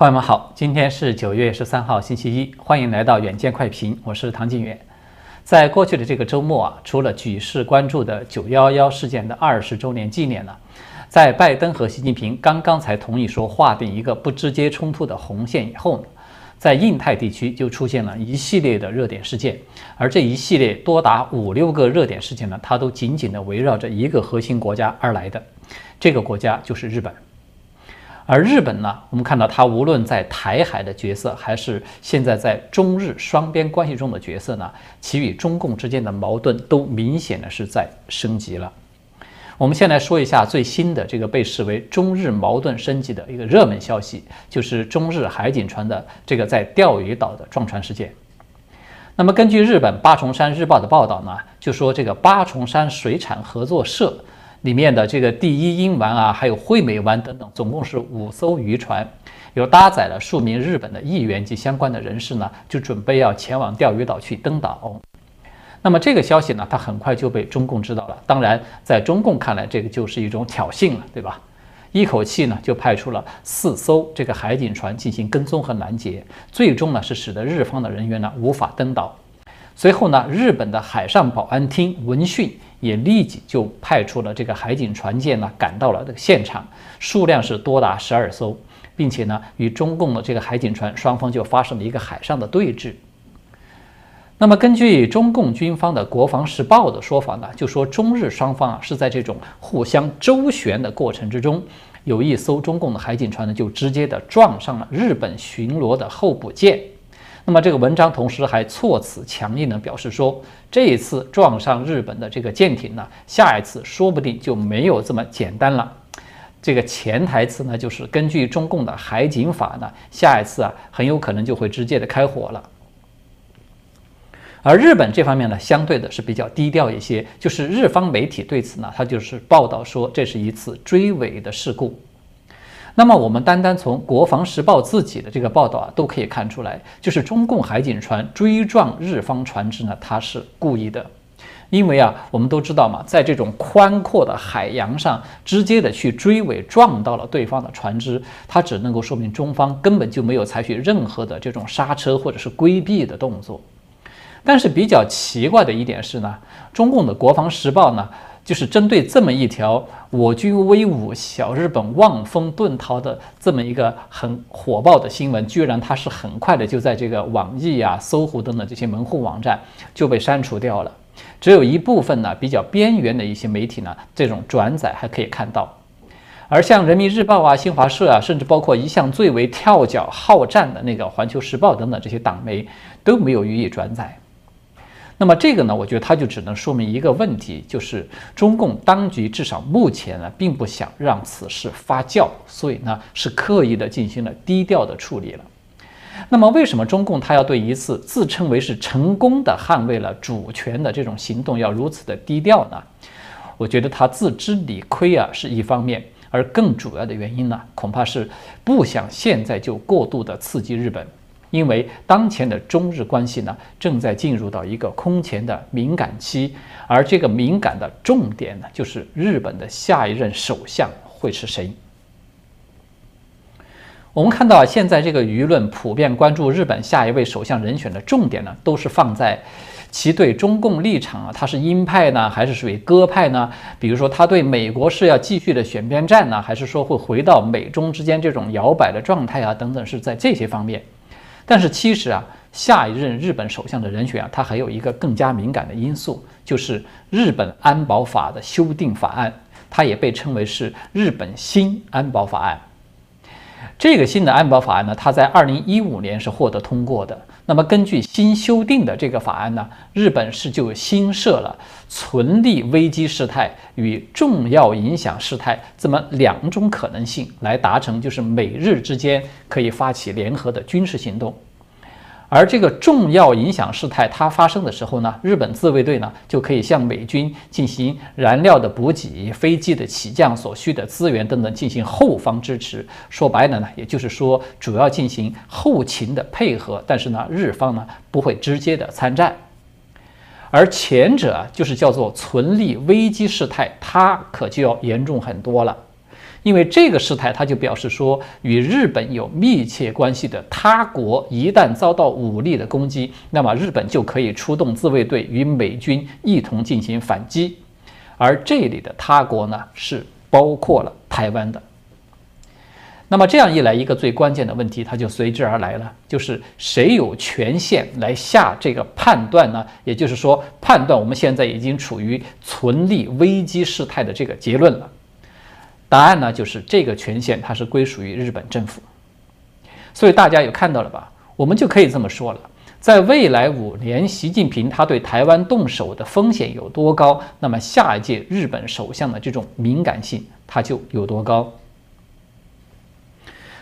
朋友们好，今天是九月十三号，星期一，欢迎来到远见快评，我是唐晋远。在过去的这个周末啊，除了举世关注的九幺幺事件的二十周年纪念呢，在拜登和习近平刚刚才同意说划定一个不直接冲突的红线以后呢，在印太地区就出现了一系列的热点事件，而这一系列多达五六个热点事件呢，它都紧紧的围绕着一个核心国家而来的，这个国家就是日本。而日本呢，我们看到它无论在台海的角色，还是现在在中日双边关系中的角色呢，其与中共之间的矛盾都明显的是在升级了。我们先来说一下最新的这个被视为中日矛盾升级的一个热门消息，就是中日海警船的这个在钓鱼岛的撞船事件。那么根据日本八重山日报的报道呢，就说这个八重山水产合作社。里面的这个第一英丸啊，还有惠美丸等等，总共是五艘渔船，有搭载了数名日本的议员及相关的人士呢，就准备要前往钓鱼岛去登岛。那么这个消息呢，它很快就被中共知道了。当然，在中共看来，这个就是一种挑衅了，对吧？一口气呢，就派出了四艘这个海警船进行跟踪和拦截，最终呢，是使得日方的人员呢无法登岛。随后呢，日本的海上保安厅闻讯。也立即就派出了这个海警船舰呢，赶到了这个现场，数量是多达十二艘，并且呢，与中共的这个海警船双方就发生了一个海上的对峙。那么，根据中共军方的《国防时报》的说法呢，就说中日双方啊是在这种互相周旋的过程之中，有一艘中共的海警船呢就直接的撞上了日本巡逻的候补舰。那么这个文章同时还措辞强硬地表示说，这一次撞上日本的这个舰艇呢，下一次说不定就没有这么简单了。这个潜台词呢，就是根据中共的海警法呢，下一次啊很有可能就会直接的开火了。而日本这方面呢，相对的是比较低调一些，就是日方媒体对此呢，他就是报道说这是一次追尾的事故。那么，我们单单从《国防时报》自己的这个报道啊，都可以看出来，就是中共海警船追撞日方船只呢，它是故意的。因为啊，我们都知道嘛，在这种宽阔的海洋上，直接的去追尾撞到了对方的船只，它只能够说明中方根本就没有采取任何的这种刹车或者是规避的动作。但是比较奇怪的一点是呢，中共的《国防时报》呢。就是针对这么一条我军威武，小日本望风遁逃的这么一个很火爆的新闻，居然它是很快的就在这个网易啊、搜狐等等这些门户网站就被删除掉了。只有一部分呢比较边缘的一些媒体呢，这种转载还可以看到。而像人民日报啊、新华社啊，甚至包括一向最为跳脚好战的那个环球时报等等这些党媒都没有予以转载。那么这个呢，我觉得它就只能说明一个问题，就是中共当局至少目前呢，并不想让此事发酵，所以呢，是刻意的进行了低调的处理了。那么为什么中共他要对一次自称为是成功的捍卫了主权的这种行动要如此的低调呢？我觉得他自知理亏啊是一方面，而更主要的原因呢，恐怕是不想现在就过度的刺激日本。因为当前的中日关系呢，正在进入到一个空前的敏感期，而这个敏感的重点呢，就是日本的下一任首相会是谁。我们看到啊现在这个舆论普遍关注日本下一位首相人选的重点呢，都是放在其对中共立场啊，他是鹰派呢，还是属于鸽派呢？比如说他对美国是要继续的选边站呢，还是说会回到美中之间这种摇摆的状态啊？等等，是在这些方面。但是其实啊，下一任日本首相的人选啊，他还有一个更加敏感的因素，就是日本安保法的修订法案，它也被称为是日本新安保法案。这个新的安保法案呢，它在二零一五年是获得通过的。那么根据新修订的这个法案呢，日本是就新设了存立危机事态与重要影响事态这么两种可能性，来达成就是美日之间可以发起联合的军事行动。而这个重要影响事态它发生的时候呢，日本自卫队呢就可以向美军进行燃料的补给、飞机的起降所需的资源等等进行后方支持。说白了呢，也就是说主要进行后勤的配合，但是呢，日方呢不会直接的参战。而前者就是叫做存立危机事态，它可就要严重很多了。因为这个事态，它就表示说，与日本有密切关系的他国一旦遭到武力的攻击，那么日本就可以出动自卫队与美军一同进行反击。而这里的他国呢，是包括了台湾的。那么这样一来，一个最关键的问题，它就随之而来了，就是谁有权限来下这个判断呢？也就是说，判断我们现在已经处于存立危机事态的这个结论了。答案呢，就是这个权限它是归属于日本政府。所以大家有看到了吧？我们就可以这么说了，在未来五年，习近平他对台湾动手的风险有多高，那么下一届日本首相的这种敏感性它就有多高。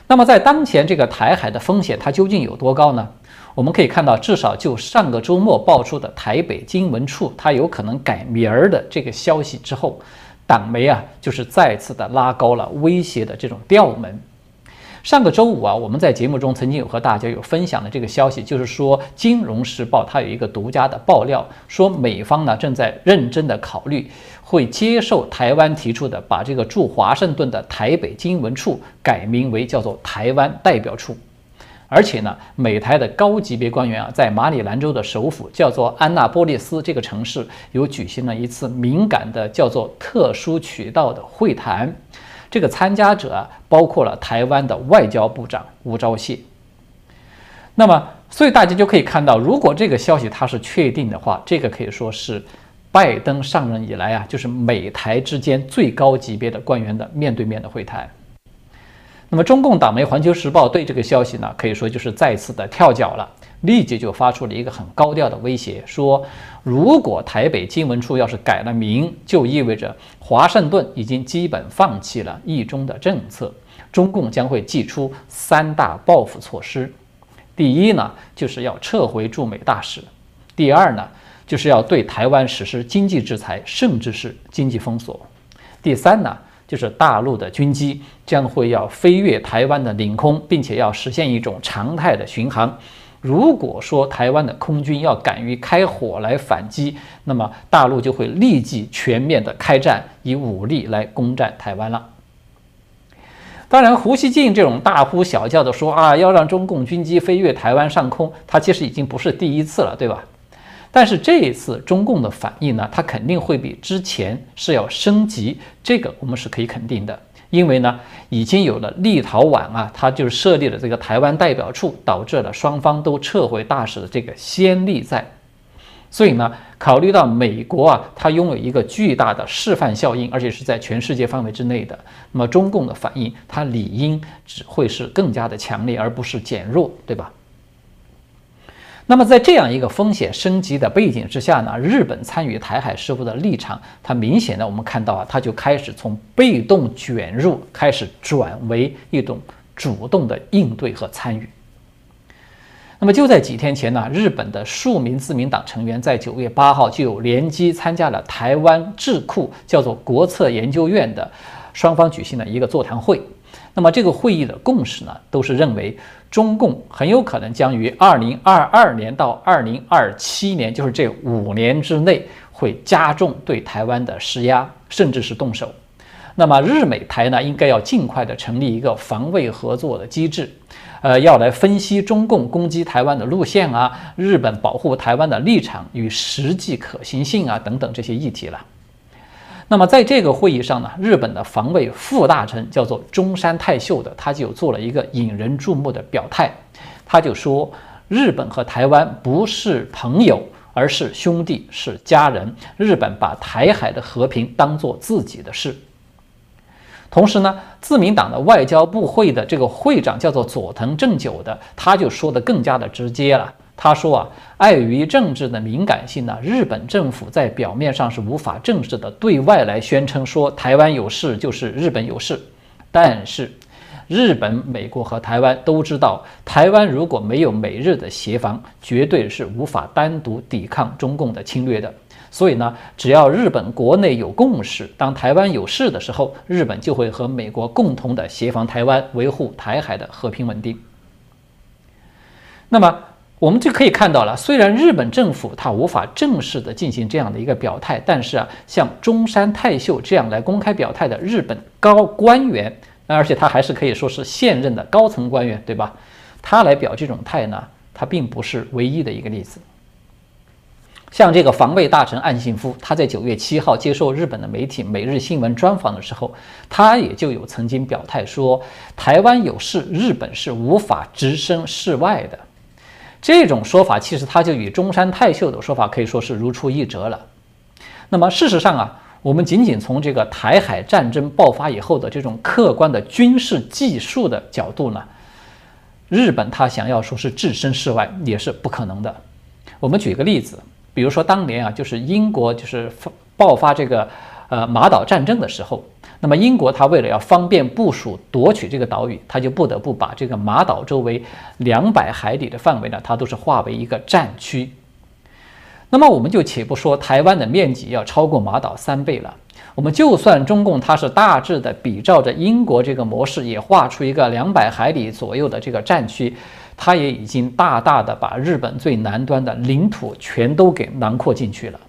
那么在当前这个台海的风险它究竟有多高呢？我们可以看到，至少就上个周末爆出的台北经文处它有可能改名儿的这个消息之后。党媒啊，就是再次的拉高了威胁的这种调门。上个周五啊，我们在节目中曾经有和大家有分享的这个消息，就是说《金融时报》它有一个独家的爆料，说美方呢正在认真的考虑，会接受台湾提出的，把这个驻华盛顿的台北经文处改名为叫做台湾代表处。而且呢，美台的高级别官员啊，在马里兰州的首府叫做安纳波利斯这个城市，有举行了一次敏感的叫做特殊渠道的会谈。这个参加者，包括了台湾的外交部长吴钊燮。那么，所以大家就可以看到，如果这个消息它是确定的话，这个可以说是拜登上任以来啊，就是美台之间最高级别的官员的面对面的会谈。那么，中共党媒《环球时报》对这个消息呢，可以说就是再次的跳脚了，立即就发出了一个很高调的威胁，说如果台北经文处要是改了名，就意味着华盛顿已经基本放弃了一中的政策，中共将会祭出三大报复措施。第一呢，就是要撤回驻美大使；第二呢，就是要对台湾实施经济制裁，甚至是经济封锁；第三呢。就是大陆的军机将会要飞越台湾的领空，并且要实现一种常态的巡航。如果说台湾的空军要敢于开火来反击，那么大陆就会立即全面的开战，以武力来攻占台湾了。当然，胡锡进这种大呼小叫的说啊，要让中共军机飞越台湾上空，他其实已经不是第一次了，对吧？但是这一次中共的反应呢，它肯定会比之前是要升级，这个我们是可以肯定的，因为呢已经有了立陶宛啊，它就设立了这个台湾代表处，导致了双方都撤回大使的这个先例在，所以呢，考虑到美国啊，它拥有一个巨大的示范效应，而且是在全世界范围之内的，那么中共的反应它理应只会是更加的强烈，而不是减弱，对吧？那么，在这样一个风险升级的背景之下呢，日本参与台海事务的立场，它明显的我们看到啊，它就开始从被动卷入，开始转为一种主动的应对和参与。那么就在几天前呢，日本的数名自民党成员在九月八号就有联机参加了台湾智库叫做国策研究院的双方举行的一个座谈会。那么这个会议的共识呢，都是认为中共很有可能将于二零二二年到二零二七年，就是这五年之内，会加重对台湾的施压，甚至是动手。那么日美台呢，应该要尽快的成立一个防卫合作的机制，呃，要来分析中共攻击台湾的路线啊，日本保护台湾的立场与实际可行性啊等等这些议题了。那么在这个会议上呢，日本的防卫副大臣叫做中山泰秀的，他就做了一个引人注目的表态，他就说，日本和台湾不是朋友，而是兄弟，是家人。日本把台海的和平当做自己的事。同时呢，自民党的外交部会的这个会长叫做佐藤正久的，他就说的更加的直接了。他说啊，碍于政治的敏感性呢，日本政府在表面上是无法正式的对外来宣称说台湾有事就是日本有事，但是日本、美国和台湾都知道，台湾如果没有美日的协防，绝对是无法单独抵抗中共的侵略的。所以呢，只要日本国内有共识，当台湾有事的时候，日本就会和美国共同的协防台湾，维护台海的和平稳定。那么。我们就可以看到了，虽然日本政府它无法正式的进行这样的一个表态，但是啊，像中山泰秀这样来公开表态的日本高官员，而且他还是可以说是现任的高层官员，对吧？他来表这种态呢，他并不是唯一的一个例子。像这个防卫大臣岸信夫，他在九月七号接受日本的媒体《每日新闻》专访的时候，他也就有曾经表态说，台湾有事，日本是无法置身事外的。这种说法其实它就与中山泰秀的说法可以说是如出一辙了。那么事实上啊，我们仅仅从这个台海战争爆发以后的这种客观的军事技术的角度呢，日本他想要说是置身事外也是不可能的。我们举个例子。比如说当年啊，就是英国就是爆发这个呃马岛战争的时候，那么英国它为了要方便部署夺取这个岛屿，它就不得不把这个马岛周围两百海里的范围呢，它都是划为一个战区。那么我们就且不说台湾的面积要超过马岛三倍了，我们就算中共它是大致的比照着英国这个模式，也画出一个两百海里左右的这个战区。它也已经大大的把日本最南端的领土全都给囊括进去了，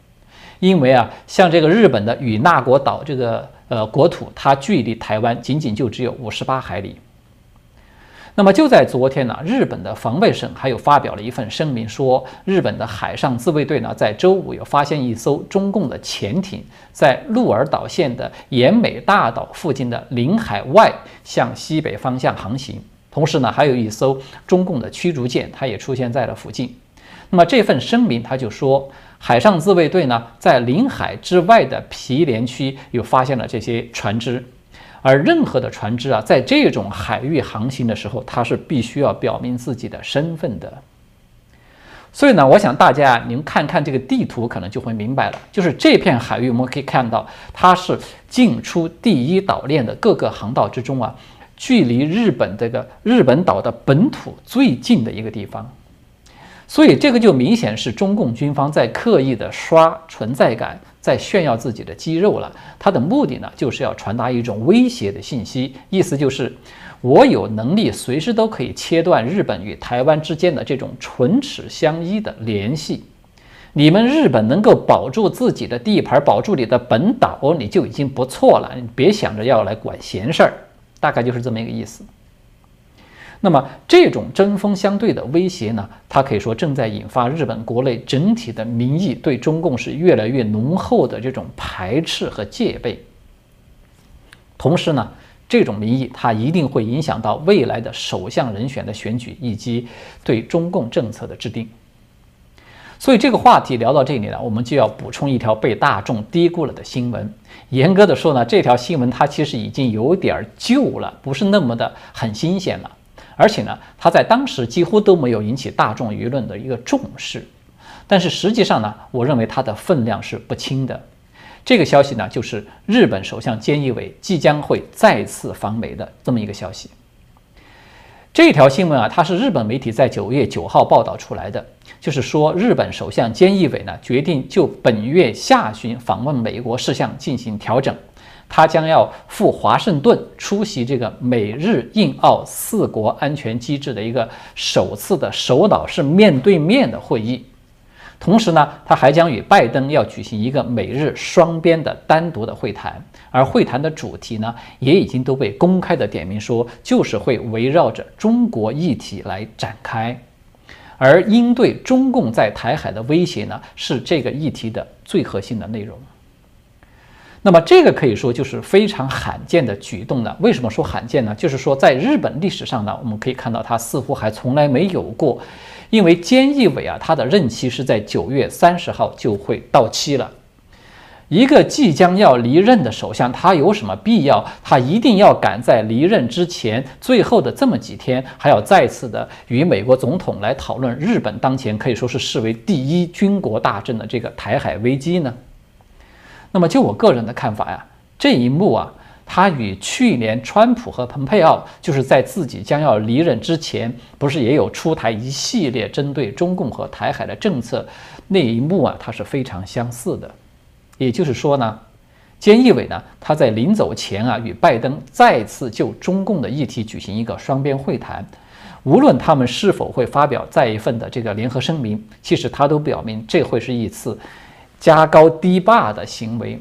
因为啊，像这个日本的与那国岛这个呃国土，它距离台湾仅仅就只有五十八海里。那么就在昨天呢，日本的防卫省还有发表了一份声明，说日本的海上自卫队呢，在周五有发现一艘中共的潜艇在鹿儿岛县的岩美大岛附近的领海外向西北方向航行。同时呢，还有一艘中共的驱逐舰，它也出现在了附近。那么这份声明，他就说，海上自卫队呢，在领海之外的毗连区又发现了这些船只，而任何的船只啊，在这种海域航行的时候，它是必须要表明自己的身份的。所以呢，我想大家啊您看看这个地图，可能就会明白了，就是这片海域，我们可以看到，它是进出第一岛链的各个航道之中啊。距离日本这个日本岛的本土最近的一个地方，所以这个就明显是中共军方在刻意的刷存在感，在炫耀自己的肌肉了。他的目的呢，就是要传达一种威胁的信息，意思就是我有能力随时都可以切断日本与台湾之间的这种唇齿相依的联系。你们日本能够保住自己的地盘，保住你的本岛，你就已经不错了。你别想着要来管闲事儿。大概就是这么一个意思。那么这种针锋相对的威胁呢，它可以说正在引发日本国内整体的民意对中共是越来越浓厚的这种排斥和戒备。同时呢，这种民意它一定会影响到未来的首相人选的选举以及对中共政策的制定。所以这个话题聊到这里呢，我们就要补充一条被大众低估了的新闻。严格的说呢，这条新闻它其实已经有点旧了，不是那么的很新鲜了。而且呢，它在当时几乎都没有引起大众舆论的一个重视。但是实际上呢，我认为它的分量是不轻的。这个消息呢，就是日本首相菅义伟即将会再次访美的这么一个消息。这条新闻啊，它是日本媒体在九月九号报道出来的，就是说日本首相菅义伟呢决定就本月下旬访问美国事项进行调整，他将要赴华盛顿出席这个美日印澳四国安全机制的一个首次的首脑是面对面的会议。同时呢，他还将与拜登要举行一个美日双边的单独的会谈，而会谈的主题呢，也已经都被公开的点名说，就是会围绕着中国议题来展开，而应对中共在台海的威胁呢，是这个议题的最核心的内容。那么这个可以说就是非常罕见的举动呢？为什么说罕见呢？就是说在日本历史上呢，我们可以看到它似乎还从来没有过。因为菅义伟啊，他的任期是在九月三十号就会到期了。一个即将要离任的首相，他有什么必要？他一定要赶在离任之前最后的这么几天，还要再次的与美国总统来讨论日本当前可以说是视为第一军国大政的这个台海危机呢？那么就我个人的看法呀，这一幕啊。他与去年川普和蓬佩奥就是在自己将要离任之前，不是也有出台一系列针对中共和台海的政策那一幕啊，它是非常相似的。也就是说呢，菅义伟呢，他在临走前啊，与拜登再次就中共的议题举行一个双边会谈，无论他们是否会发表再一份的这个联合声明，其实他都表明这会是一次加高低坝的行为。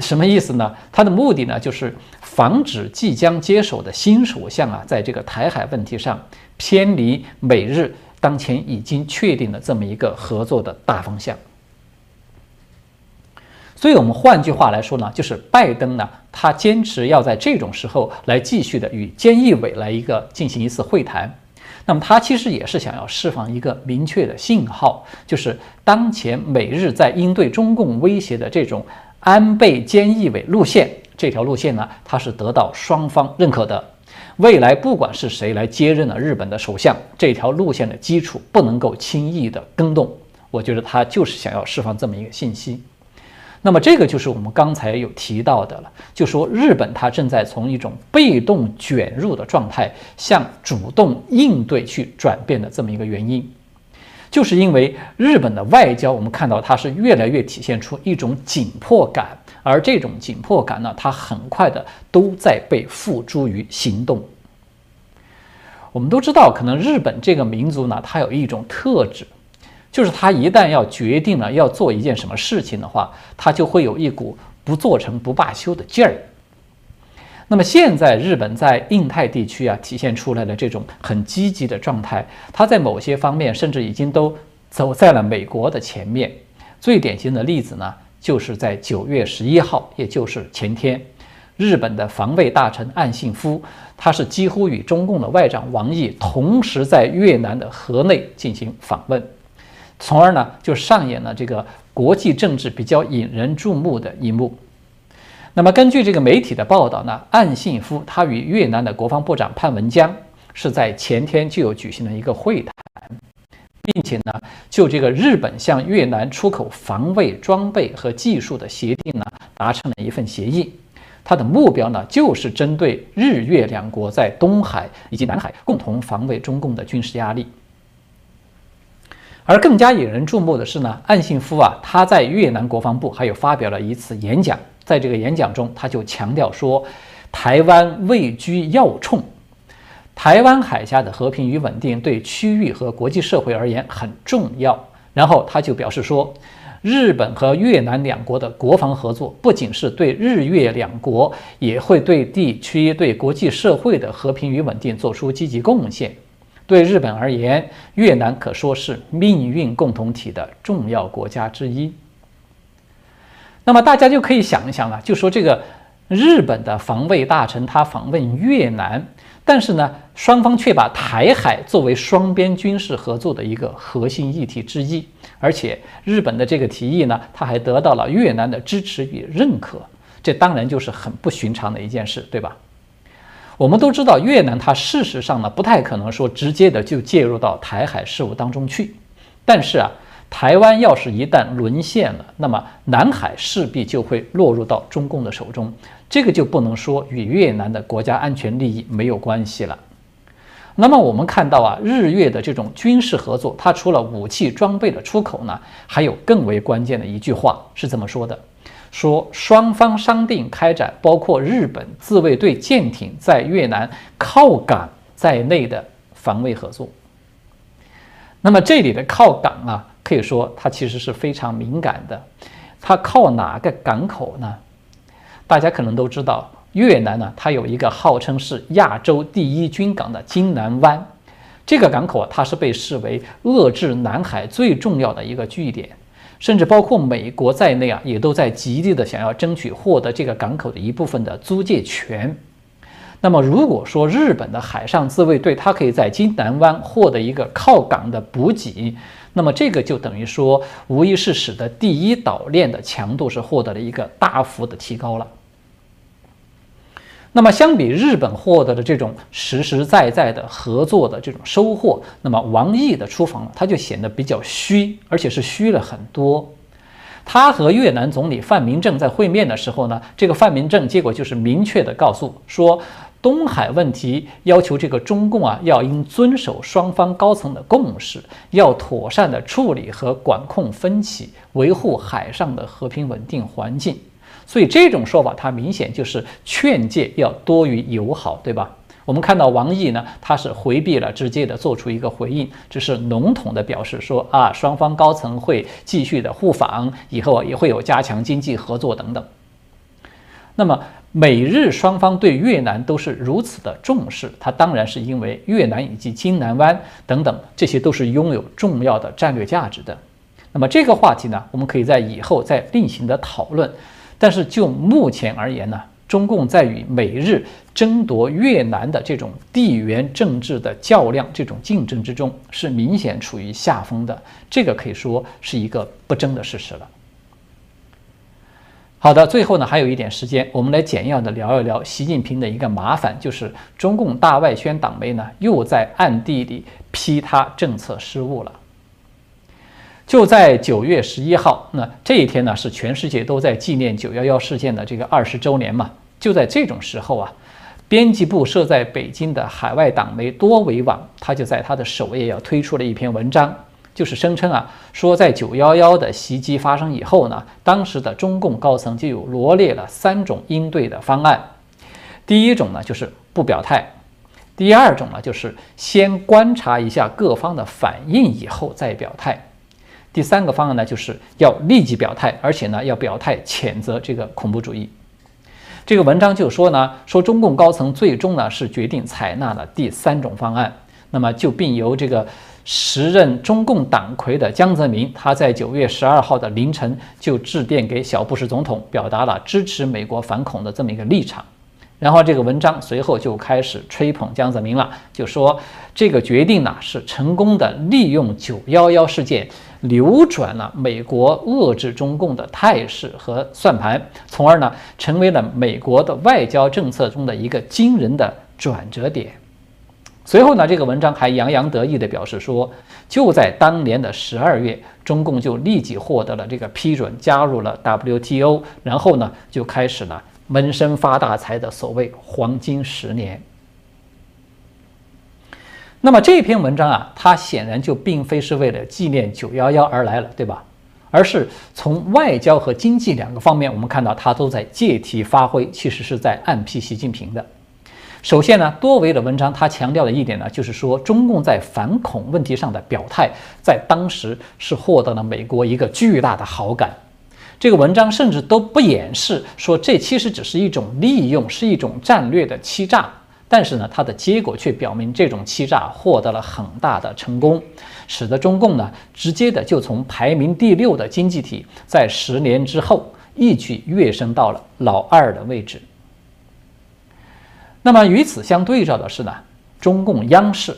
什么意思呢？他的目的呢，就是防止即将接手的新首相啊，在这个台海问题上偏离美日当前已经确定的这么一个合作的大方向。所以，我们换句话来说呢，就是拜登呢，他坚持要在这种时候来继续的与菅义伟来一个进行一次会谈。那么，他其实也是想要释放一个明确的信号，就是当前美日在应对中共威胁的这种。安倍菅义伟路线这条路线呢，它是得到双方认可的。未来不管是谁来接任了日本的首相，这条路线的基础不能够轻易的更动。我觉得他就是想要释放这么一个信息。那么这个就是我们刚才有提到的了，就说日本它正在从一种被动卷入的状态向主动应对去转变的这么一个原因。就是因为日本的外交，我们看到它是越来越体现出一种紧迫感，而这种紧迫感呢，它很快的都在被付诸于行动。我们都知道，可能日本这个民族呢，它有一种特质，就是他一旦要决定了要做一件什么事情的话，他就会有一股不做成不罢休的劲儿。那么现在日本在印太地区啊体现出来的这种很积极的状态，它在某些方面甚至已经都走在了美国的前面。最典型的例子呢，就是在九月十一号，也就是前天，日本的防卫大臣岸信夫，他是几乎与中共的外长王毅同时在越南的河内进行访问，从而呢就上演了这个国际政治比较引人注目的一幕。那么，根据这个媒体的报道呢，岸信夫他与越南的国防部长潘文江是在前天就有举行了一个会谈，并且呢，就这个日本向越南出口防卫装备和技术的协定呢，达成了一份协议。它的目标呢，就是针对日越两国在东海以及南海共同防卫中共的军事压力。而更加引人注目的是呢，岸信夫啊，他在越南国防部还有发表了一次演讲。在这个演讲中，他就强调说，台湾位居要冲，台湾海峡的和平与稳定对区域和国际社会而言很重要。然后他就表示说，日本和越南两国的国防合作不仅是对日越两国，也会对地区、对国际社会的和平与稳定做出积极贡献。对日本而言，越南可说是命运共同体的重要国家之一。那么大家就可以想一想了，就说这个日本的防卫大臣他访问越南，但是呢，双方却把台海作为双边军事合作的一个核心议题之一，而且日本的这个提议呢，他还得到了越南的支持与认可，这当然就是很不寻常的一件事，对吧？我们都知道，越南它事实上呢，不太可能说直接的就介入到台海事务当中去，但是啊。台湾要是一旦沦陷了，那么南海势必就会落入到中共的手中，这个就不能说与越南的国家安全利益没有关系了。那么我们看到啊，日越的这种军事合作，它除了武器装备的出口呢，还有更为关键的一句话是这么说的：说双方商定开展包括日本自卫队舰艇在越南靠港在内的防卫合作。那么这里的靠港啊。可以说，它其实是非常敏感的。它靠哪个港口呢？大家可能都知道，越南呢，它有一个号称是亚洲第一军港的金南湾。这个港口啊，它是被视为遏制南海最重要的一个据点，甚至包括美国在内啊，也都在极力的想要争取获得这个港口的一部分的租借权。那么，如果说日本的海上自卫队它可以在金南湾获得一个靠港的补给，那么这个就等于说，无疑是使得第一岛链的强度是获得了一个大幅的提高了。那么相比日本获得的这种实实在在的合作的这种收获，那么王毅的出访呢他就显得比较虚，而且是虚了很多。他和越南总理范明正在会面的时候呢，这个范明正结果就是明确的告诉说。东海问题要求这个中共啊，要应遵守双方高层的共识，要妥善的处理和管控分歧，维护海上的和平稳定环境。所以这种说法，它明显就是劝诫要多于友好，对吧？我们看到王毅呢，他是回避了直接的做出一个回应，只是笼统的表示说啊，双方高层会继续的互访，以后也会有加强经济合作等等。那么美日双方对越南都是如此的重视，它当然是因为越南以及金南湾等等，这些都是拥有重要的战略价值的。那么这个话题呢，我们可以在以后再另行的讨论。但是就目前而言呢？中共在与美日争夺越南的这种地缘政治的较量、这种竞争之中，是明显处于下风的。这个可以说是一个不争的事实了。好的，最后呢，还有一点时间，我们来简要的聊一聊习近平的一个麻烦，就是中共大外宣党媒呢又在暗地里批他政策失误了。就在九月十一号，那这一天呢，是全世界都在纪念九幺幺事件的这个二十周年嘛。就在这种时候啊，编辑部设在北京的海外党媒多维网，他就在他的首页要推出了一篇文章，就是声称啊，说在九幺幺的袭击发生以后呢，当时的中共高层就有罗列了三种应对的方案。第一种呢，就是不表态；第二种呢，就是先观察一下各方的反应以后再表态。第三个方案呢，就是要立即表态，而且呢，要表态谴责这个恐怖主义。这个文章就说呢，说中共高层最终呢是决定采纳了第三种方案。那么就并由这个时任中共党魁的江泽民，他在九月十二号的凌晨就致电给小布什总统，表达了支持美国反恐的这么一个立场。然后这个文章随后就开始吹捧江泽民了，就说这个决定呢是成功的利用九幺幺事件。扭转了美国遏制中共的态势和算盘，从而呢成为了美国的外交政策中的一个惊人的转折点。随后呢，这个文章还洋洋得意地表示说，就在当年的十二月，中共就立即获得了这个批准，加入了 WTO，然后呢就开始了闷声发大财的所谓黄金十年。那么这篇文章啊，它显然就并非是为了纪念九幺幺而来了，对吧？而是从外交和经济两个方面，我们看到它都在借题发挥，其实是在暗批习近平的。首先呢，多维的文章它强调的一点呢，就是说中共在反恐问题上的表态，在当时是获得了美国一个巨大的好感。这个文章甚至都不掩饰说，这其实只是一种利用，是一种战略的欺诈。但是呢，它的结果却表明这种欺诈获得了很大的成功，使得中共呢直接的就从排名第六的经济体，在十年之后一举跃升到了老二的位置。那么与此相对照的是呢，中共央视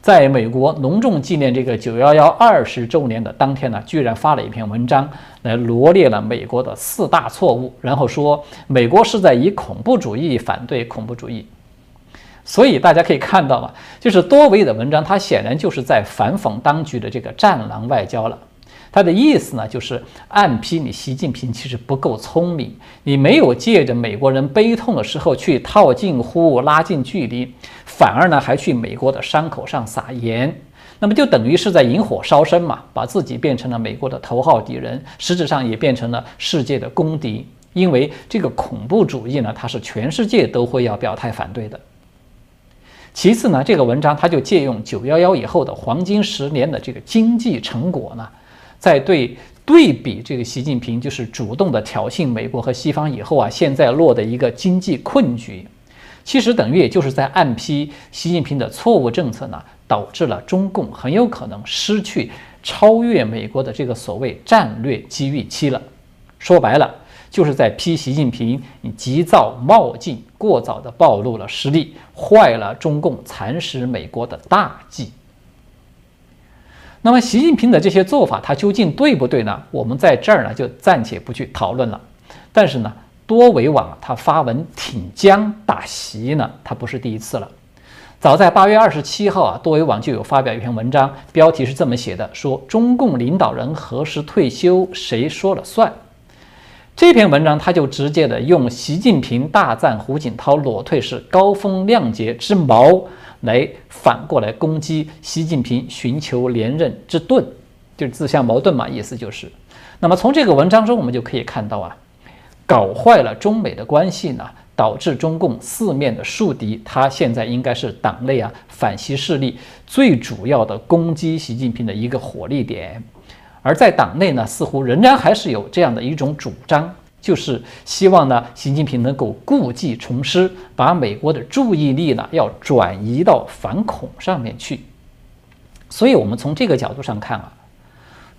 在美国隆重纪念这个九幺幺二十周年的当天呢，居然发了一篇文章来罗列了美国的四大错误，然后说美国是在以恐怖主义反对恐怖主义。所以大家可以看到嘛，就是多维的文章，它显然就是在反讽当局的这个战狼外交了。他的意思呢，就是暗批你习近平其实不够聪明，你没有借着美国人悲痛的时候去套近乎、拉近距离，反而呢还去美国的伤口上撒盐，那么就等于是在引火烧身嘛，把自己变成了美国的头号敌人，实质上也变成了世界的公敌。因为这个恐怖主义呢，它是全世界都会要表态反对的。其次呢，这个文章他就借用九幺幺以后的黄金十年的这个经济成果呢，在对对比这个习近平就是主动的挑衅美国和西方以后啊，现在落的一个经济困局，其实等于也就是在暗批习近平的错误政策呢，导致了中共很有可能失去超越美国的这个所谓战略机遇期了。说白了。就是在批习近平，你急躁冒进，过早的暴露了实力，坏了中共蚕食美国的大计。那么习近平的这些做法，他究竟对不对呢？我们在这儿呢就暂且不去讨论了。但是呢，多维网他发文挺江打习呢，他不是第一次了。早在八月二十七号啊，多维网就有发表一篇文章，标题是这么写的：说中共领导人何时退休，谁说了算？这篇文章他就直接的用习近平大赞胡锦涛裸退是高风亮节之矛来反过来攻击习近平寻求连任之盾，就是自相矛盾嘛，意思就是。那么从这个文章中我们就可以看到啊，搞坏了中美的关系呢，导致中共四面的树敌，他现在应该是党内啊反习势力最主要的攻击习近平的一个火力点。而在党内呢，似乎仍然还是有这样的一种主张，就是希望呢，习近平能够故技重施，把美国的注意力呢要转移到反恐上面去。所以，我们从这个角度上看啊，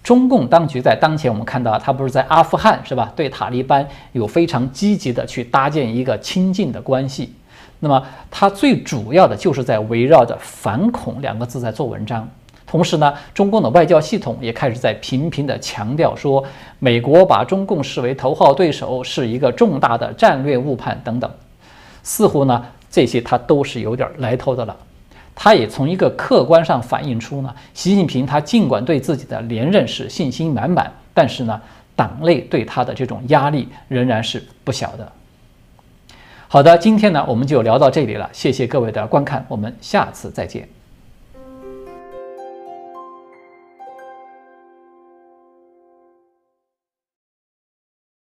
中共当局在当前，我们看到他不是在阿富汗是吧？对塔利班有非常积极的去搭建一个亲近的关系。那么，他最主要的就是在围绕着反恐两个字在做文章。同时呢，中共的外交系统也开始在频频地强调说，美国把中共视为头号对手，是一个重大的战略误判等等。似乎呢，这些他都是有点来头的了。他也从一个客观上反映出呢，习近平他尽管对自己的连任是信心满满，但是呢，党内对他的这种压力仍然是不小的。好的，今天呢，我们就聊到这里了，谢谢各位的观看，我们下次再见。